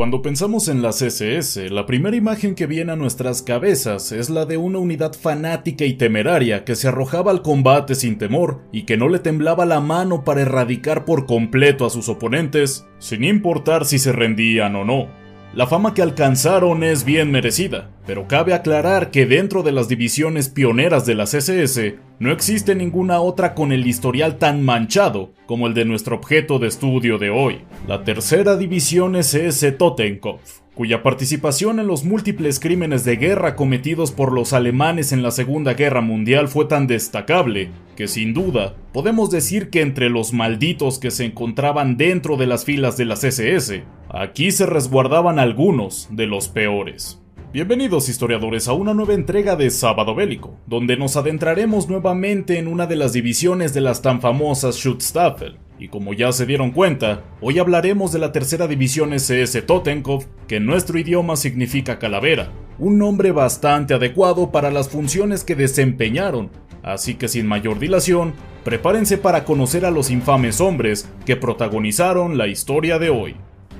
Cuando pensamos en la CSS, la primera imagen que viene a nuestras cabezas es la de una unidad fanática y temeraria que se arrojaba al combate sin temor y que no le temblaba la mano para erradicar por completo a sus oponentes, sin importar si se rendían o no. La fama que alcanzaron es bien merecida, pero cabe aclarar que dentro de las divisiones pioneras de la CSS no existe ninguna otra con el historial tan manchado como el de nuestro objeto de estudio de hoy, la tercera división SS Totenkopf cuya participación en los múltiples crímenes de guerra cometidos por los alemanes en la Segunda Guerra Mundial fue tan destacable que sin duda podemos decir que entre los malditos que se encontraban dentro de las filas de las SS, aquí se resguardaban algunos de los peores. Bienvenidos historiadores a una nueva entrega de Sábado Bélico, donde nos adentraremos nuevamente en una de las divisiones de las tan famosas Schutzstaffel, y como ya se dieron cuenta, hoy hablaremos de la tercera división SS Totenkopf, que en nuestro idioma significa calavera, un nombre bastante adecuado para las funciones que desempeñaron, así que sin mayor dilación, prepárense para conocer a los infames hombres que protagonizaron la historia de hoy.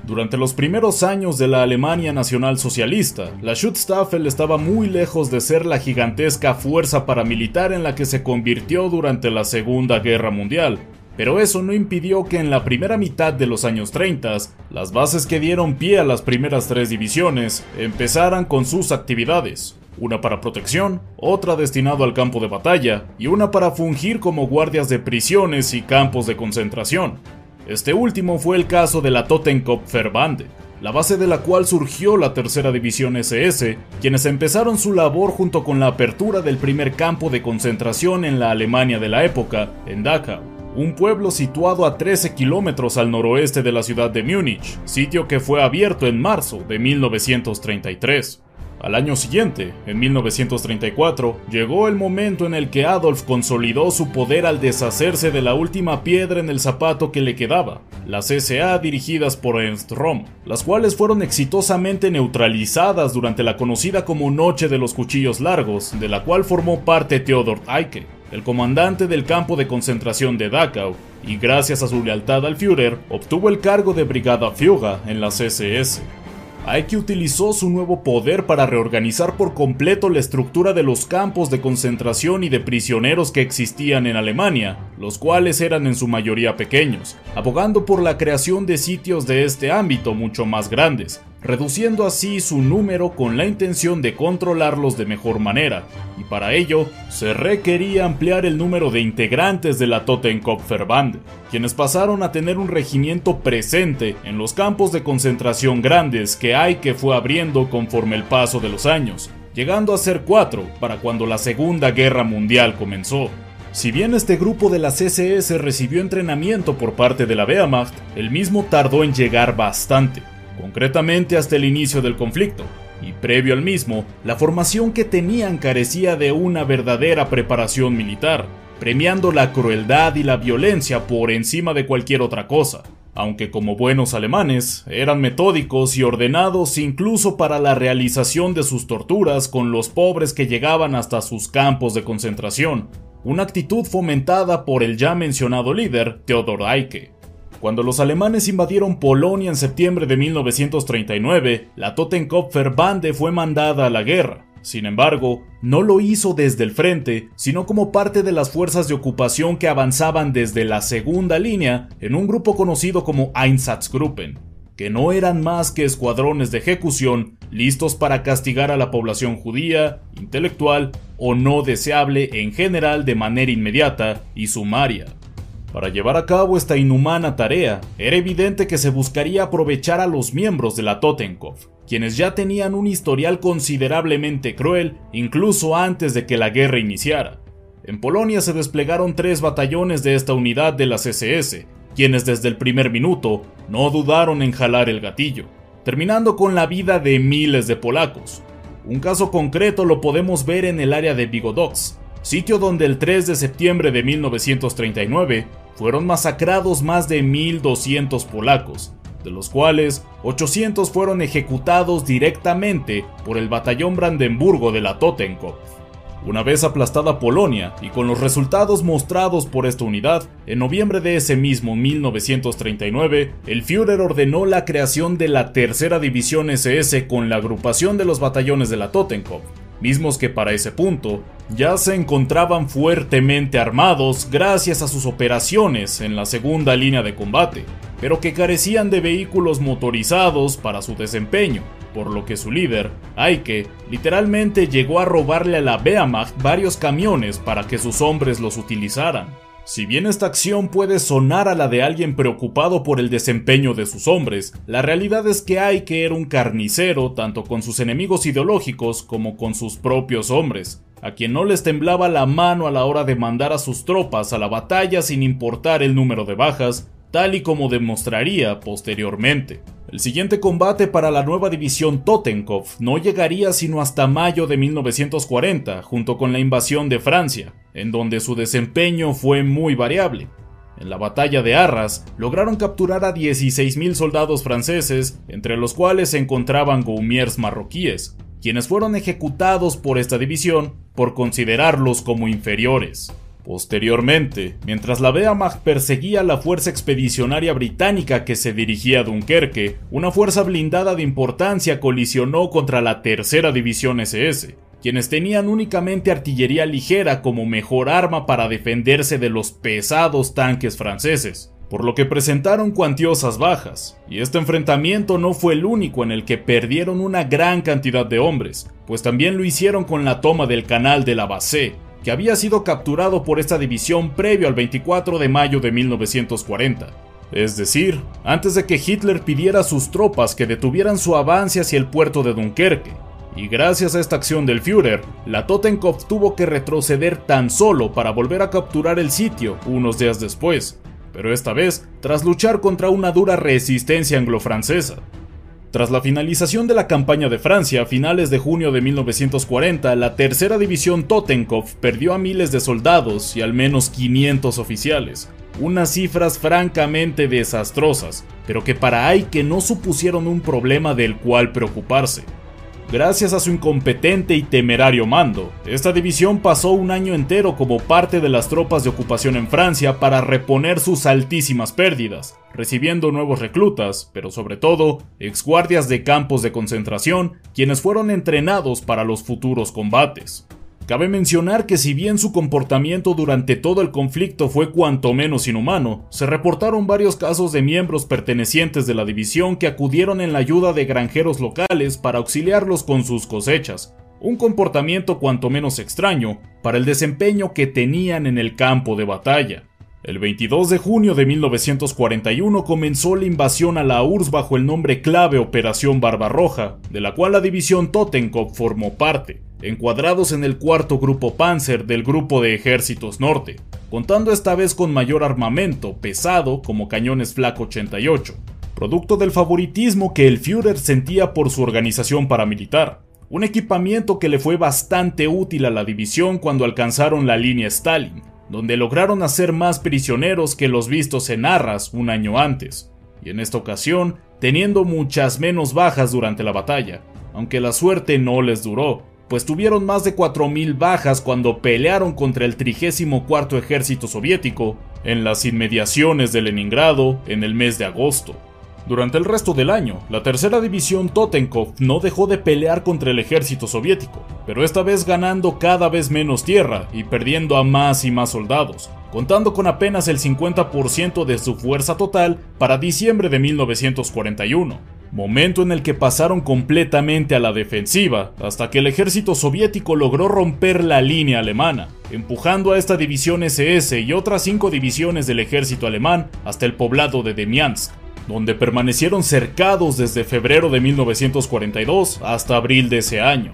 Durante los primeros años de la Alemania nacional socialista, la Schutzstaffel estaba muy lejos de ser la gigantesca fuerza paramilitar en la que se convirtió durante la Segunda Guerra Mundial, pero eso no impidió que en la primera mitad de los años 30, las bases que dieron pie a las primeras tres divisiones empezaran con sus actividades, una para protección, otra destinado al campo de batalla y una para fungir como guardias de prisiones y campos de concentración. Este último fue el caso de la Totenkopferbande, la base de la cual surgió la tercera división SS, quienes empezaron su labor junto con la apertura del primer campo de concentración en la Alemania de la época, en Dachau un pueblo situado a 13 kilómetros al noroeste de la ciudad de Múnich, sitio que fue abierto en marzo de 1933. Al año siguiente, en 1934, llegó el momento en el que Adolf consolidó su poder al deshacerse de la última piedra en el zapato que le quedaba, las SA dirigidas por Ernst Röhm, las cuales fueron exitosamente neutralizadas durante la conocida como Noche de los Cuchillos Largos, de la cual formó parte Theodor Eicke el comandante del campo de concentración de Dachau, y gracias a su lealtad al Führer, obtuvo el cargo de Brigada Führer en la CSS. Eike utilizó su nuevo poder para reorganizar por completo la estructura de los campos de concentración y de prisioneros que existían en Alemania, los cuales eran en su mayoría pequeños, abogando por la creación de sitios de este ámbito mucho más grandes, reduciendo así su número con la intención de controlarlos de mejor manera, y para ello se requería ampliar el número de integrantes de la Totenkopferbande, quienes pasaron a tener un regimiento presente en los campos de concentración grandes que hay que fue abriendo conforme el paso de los años, llegando a ser cuatro para cuando la Segunda Guerra Mundial comenzó. Si bien este grupo de la CSS recibió entrenamiento por parte de la Wehrmacht, el mismo tardó en llegar bastante, concretamente hasta el inicio del conflicto, y previo al mismo, la formación que tenían carecía de una verdadera preparación militar, premiando la crueldad y la violencia por encima de cualquier otra cosa, aunque como buenos alemanes eran metódicos y ordenados incluso para la realización de sus torturas con los pobres que llegaban hasta sus campos de concentración, una actitud fomentada por el ya mencionado líder Theodor Eicke. Cuando los alemanes invadieron Polonia en septiembre de 1939, la Totenkopfer Bande fue mandada a la guerra. Sin embargo, no lo hizo desde el frente, sino como parte de las fuerzas de ocupación que avanzaban desde la segunda línea en un grupo conocido como Einsatzgruppen, que no eran más que escuadrones de ejecución listos para castigar a la población judía, intelectual o no deseable en general de manera inmediata y sumaria. Para llevar a cabo esta inhumana tarea, era evidente que se buscaría aprovechar a los miembros de la Totenkopf, quienes ya tenían un historial considerablemente cruel incluso antes de que la guerra iniciara. En Polonia se desplegaron tres batallones de esta unidad de las SS, quienes desde el primer minuto no dudaron en jalar el gatillo, terminando con la vida de miles de polacos. Un caso concreto lo podemos ver en el área de Vigodox, sitio donde el 3 de septiembre de 1939 fueron masacrados más de 1.200 polacos, de los cuales 800 fueron ejecutados directamente por el batallón Brandenburgo de la Totenkopf. Una vez aplastada Polonia y con los resultados mostrados por esta unidad, en noviembre de ese mismo 1939, el Führer ordenó la creación de la Tercera División SS con la agrupación de los batallones de la Totenkopf, mismos que para ese punto ya se encontraban fuertemente armados gracias a sus operaciones en la segunda línea de combate, pero que carecían de vehículos motorizados para su desempeño por lo que su líder, Aike, literalmente llegó a robarle a la Wehrmacht varios camiones para que sus hombres los utilizaran. Si bien esta acción puede sonar a la de alguien preocupado por el desempeño de sus hombres, la realidad es que Aike era un carnicero tanto con sus enemigos ideológicos como con sus propios hombres, a quien no les temblaba la mano a la hora de mandar a sus tropas a la batalla sin importar el número de bajas, tal y como demostraría posteriormente. El siguiente combate para la nueva división Totenkopf no llegaría sino hasta mayo de 1940, junto con la invasión de Francia, en donde su desempeño fue muy variable. En la batalla de Arras lograron capturar a 16.000 soldados franceses, entre los cuales se encontraban gaumiers marroquíes, quienes fueron ejecutados por esta división por considerarlos como inferiores. Posteriormente, mientras la Wehrmacht perseguía la fuerza expedicionaria británica que se dirigía a Dunkerque, una fuerza blindada de importancia colisionó contra la Tercera División SS, quienes tenían únicamente artillería ligera como mejor arma para defenderse de los pesados tanques franceses, por lo que presentaron cuantiosas bajas, y este enfrentamiento no fue el único en el que perdieron una gran cantidad de hombres, pues también lo hicieron con la toma del canal de la Bassée, que había sido capturado por esta división previo al 24 de mayo de 1940. Es decir, antes de que Hitler pidiera a sus tropas que detuvieran su avance hacia el puerto de Dunkerque. Y gracias a esta acción del Führer, la Totenkopf tuvo que retroceder tan solo para volver a capturar el sitio unos días después, pero esta vez tras luchar contra una dura resistencia anglo-francesa. Tras la finalización de la campaña de Francia a finales de junio de 1940, la tercera división Totenkopf perdió a miles de soldados y al menos 500 oficiales, unas cifras francamente desastrosas, pero que para Aike no supusieron un problema del cual preocuparse. Gracias a su incompetente y temerario mando, esta división pasó un año entero como parte de las tropas de ocupación en Francia para reponer sus altísimas pérdidas, recibiendo nuevos reclutas, pero sobre todo, exguardias de campos de concentración, quienes fueron entrenados para los futuros combates. Cabe mencionar que si bien su comportamiento durante todo el conflicto fue cuanto menos inhumano, se reportaron varios casos de miembros pertenecientes de la división que acudieron en la ayuda de granjeros locales para auxiliarlos con sus cosechas, un comportamiento cuanto menos extraño para el desempeño que tenían en el campo de batalla. El 22 de junio de 1941 comenzó la invasión a la URSS bajo el nombre clave Operación Barbarroja, de la cual la división Totenkopf formó parte encuadrados en el cuarto grupo Panzer del Grupo de Ejércitos Norte, contando esta vez con mayor armamento pesado como cañones Flak 88, producto del favoritismo que el Führer sentía por su organización paramilitar, un equipamiento que le fue bastante útil a la división cuando alcanzaron la línea Stalin, donde lograron hacer más prisioneros que los vistos en Arras un año antes, y en esta ocasión teniendo muchas menos bajas durante la batalla, aunque la suerte no les duró, pues tuvieron más de 4.000 bajas cuando pelearon contra el 34 Ejército Soviético en las inmediaciones de Leningrado en el mes de agosto. Durante el resto del año, la tercera división Totenkopf no dejó de pelear contra el ejército soviético, pero esta vez ganando cada vez menos tierra y perdiendo a más y más soldados, contando con apenas el 50% de su fuerza total para diciembre de 1941 momento en el que pasaron completamente a la defensiva, hasta que el ejército soviético logró romper la línea alemana, empujando a esta división SS y otras cinco divisiones del ejército alemán hasta el poblado de Demiansk, donde permanecieron cercados desde febrero de 1942 hasta abril de ese año.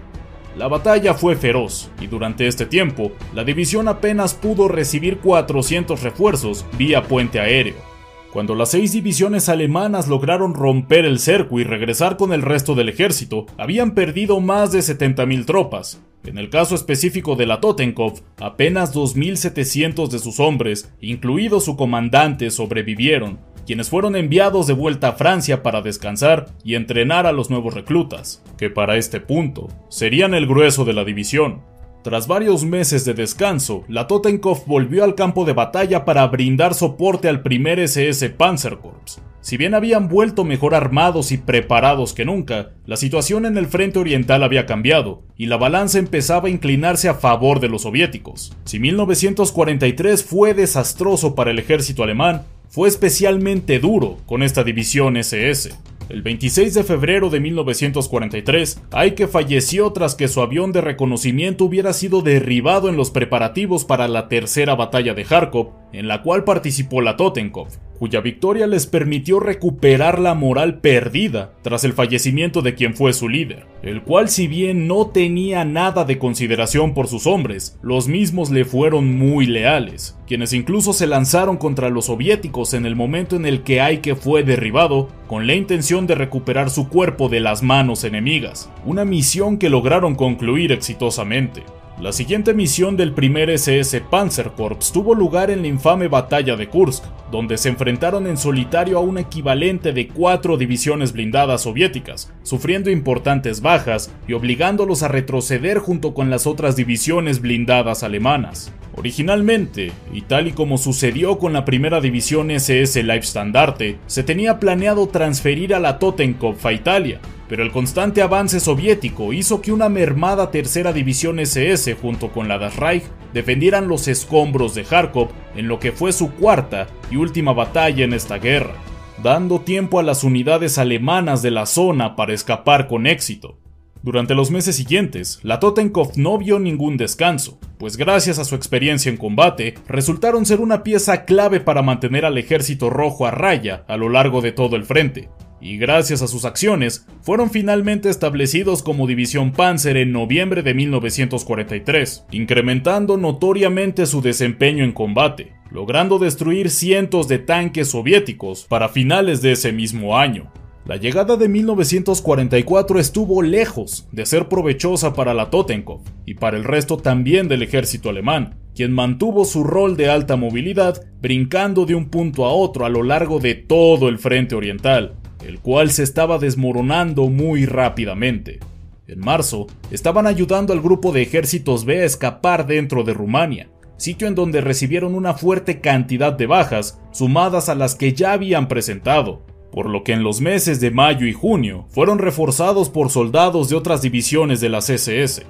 La batalla fue feroz, y durante este tiempo, la división apenas pudo recibir 400 refuerzos vía puente aéreo cuando las seis divisiones alemanas lograron romper el cerco y regresar con el resto del ejército, habían perdido más de 70.000 tropas, En el caso específico de la Totenkopf, apenas 2.700 de sus hombres, incluido su comandante, sobrevivieron, quienes fueron enviados de vuelta a Francia para descansar y entrenar a los nuevos reclutas, que para este punto serían el grueso de la división. Tras varios meses de descanso, la Totenkopf volvió al campo de batalla para brindar soporte al primer SS Panzerkorps. Si bien habían vuelto mejor armados y preparados que nunca, la situación en el frente oriental había cambiado, y la balanza empezaba a inclinarse a favor de los soviéticos. Si 1943 fue desastroso para el ejército alemán, fue especialmente duro con esta división SS. El 26 de febrero de 1943, Aike falleció tras que su avión de reconocimiento hubiera sido derribado en los preparativos para la tercera batalla de Kharkov, en la cual participó la Totenkopf, cuya victoria les permitió recuperar la moral perdida tras el fallecimiento de quien fue su líder, el cual si bien no tenía nada de consideración por sus hombres, los mismos le fueron muy leales, quienes incluso se lanzaron contra los soviéticos en el momento en el que Aike fue derribado, con la intención de recuperar su cuerpo de las manos enemigas, una misión que lograron concluir exitosamente. La siguiente misión del primer SS Panzerkorps tuvo lugar en la infame batalla de Kursk, donde se enfrentaron en solitario a un equivalente de cuatro divisiones blindadas soviéticas, sufriendo importantes bajas y obligándolos a retroceder junto con las otras divisiones blindadas alemanas. Originalmente, y tal y como sucedió con la primera división SS Leibstandarte, se tenía planeado transferir a la Totenkopf a Italia, pero el constante avance soviético hizo que una mermada tercera división SS junto con la Das Reich defendieran los escombros de Kharkov en lo que fue su cuarta y última batalla en esta guerra, dando tiempo a las unidades alemanas de la zona para escapar con éxito. Durante los meses siguientes, la Totenkopf no vio ningún descanso, pues gracias a su experiencia en combate, resultaron ser una pieza clave para mantener al ejército rojo a raya a lo largo de todo el frente, y gracias a sus acciones, fueron finalmente establecidos como División Panzer en noviembre de 1943, incrementando notoriamente su desempeño en combate, logrando destruir cientos de tanques soviéticos para finales de ese mismo año. La llegada de 1944 estuvo lejos de ser provechosa para la Totenkopf y para el resto también del ejército alemán, quien mantuvo su rol de alta movilidad brincando de un punto a otro a lo largo de todo el frente oriental, el cual se estaba desmoronando muy rápidamente. En marzo, estaban ayudando al grupo de ejércitos B a escapar dentro de Rumania, sitio en donde recibieron una fuerte cantidad de bajas, sumadas a las que ya habían presentado, por lo que en los meses de mayo y junio fueron reforzados por soldados de otras divisiones de la CSS.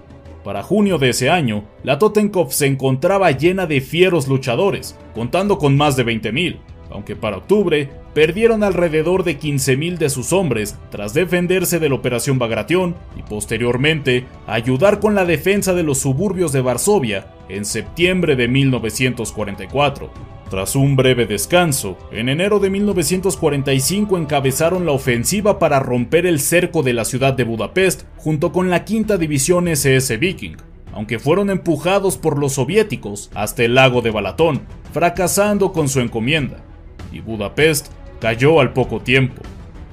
Para junio de ese año, la Totenkopf se encontraba llena de fieros luchadores, contando con más de 20.000, aunque para octubre perdieron alrededor de 15.000 de sus hombres tras defenderse de la Operación Bagration y posteriormente ayudar con la defensa de los suburbios de Varsovia en septiembre de 1944. Tras un breve descanso, en enero de 1945 encabezaron la ofensiva para romper el cerco de la ciudad de Budapest junto con la quinta división SS Viking, aunque fueron empujados por los soviéticos hasta el lago de Balatón, fracasando con su encomienda y Budapest cayó al poco tiempo.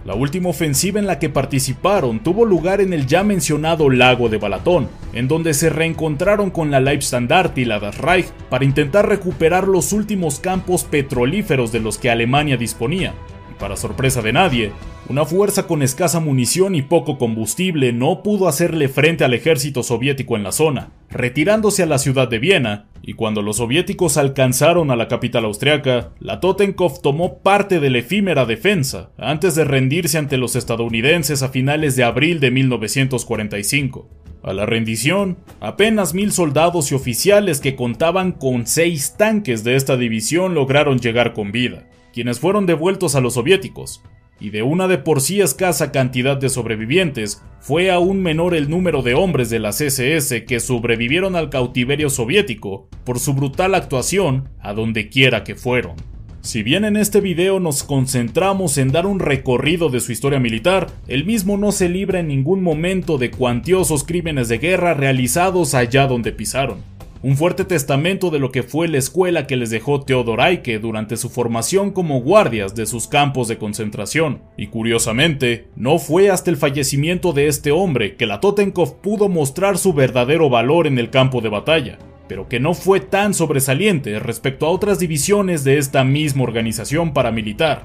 La última ofensiva en la que participaron tuvo lugar en el ya mencionado lago de Balatón, en donde se reencontraron con la Leibstandarte y la Das Reich para intentar recuperar los últimos campos petrolíferos de los que Alemania disponía. Y para sorpresa de nadie, una fuerza con escasa munición y poco combustible no pudo hacerle frente al ejército soviético en la zona, retirándose a la ciudad de Viena, y cuando los soviéticos alcanzaron a la capital austriaca, la Totenkopf tomó parte de la efímera defensa, antes de rendirse ante los estadounidenses a finales de abril de 1945. A la rendición, apenas mil soldados y oficiales que contaban con seis tanques de esta división lograron llegar con vida, quienes fueron devueltos a los soviéticos, y de una de por sí escasa cantidad de sobrevivientes, fue aún menor el número de hombres de la CSS que sobrevivieron al cautiverio soviético por su brutal actuación a donde quiera que fueron. Si bien en este video nos concentramos en dar un recorrido de su historia militar, el mismo no se libra en ningún momento de cuantiosos crímenes de guerra realizados allá donde pisaron. Un fuerte testamento de lo que fue la escuela que les dejó Theodor Eicke durante su formación como guardias de sus campos de concentración. Y curiosamente, no fue hasta el fallecimiento de este hombre que la Totenkopf pudo mostrar su verdadero valor en el campo de batalla, pero que no fue tan sobresaliente respecto a otras divisiones de esta misma organización paramilitar.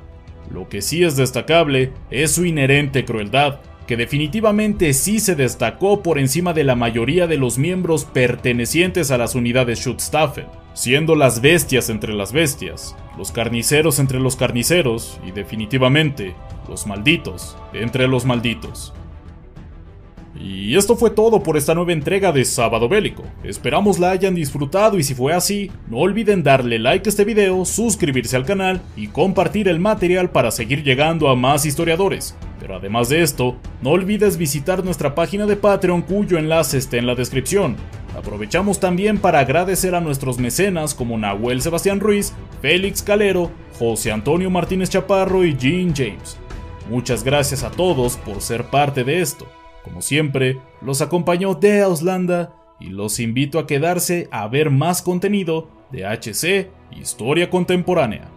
Lo que sí es destacable es su inherente crueldad, que definitivamente sí se destacó por encima de la mayoría de los miembros pertenecientes a las unidades Schutzstaffel, siendo las bestias entre las bestias, los carniceros entre los carniceros y definitivamente los malditos entre los malditos. Y esto fue todo por esta nueva entrega de Sábado Bélico. Esperamos la hayan disfrutado y si fue así, no olviden darle like a este video, suscribirse al canal y compartir el material para seguir llegando a más historiadores. Pero además de esto, no olvides visitar nuestra página de Patreon cuyo enlace está en la descripción. Aprovechamos también para agradecer a nuestros mecenas como Nahuel Sebastián Ruiz, Félix Calero, José Antonio Martínez Chaparro y Jean James. Muchas gracias a todos por ser parte de esto. Como siempre, los acompañó de Auslanda y los invito a quedarse a ver más contenido de HC Historia Contemporánea.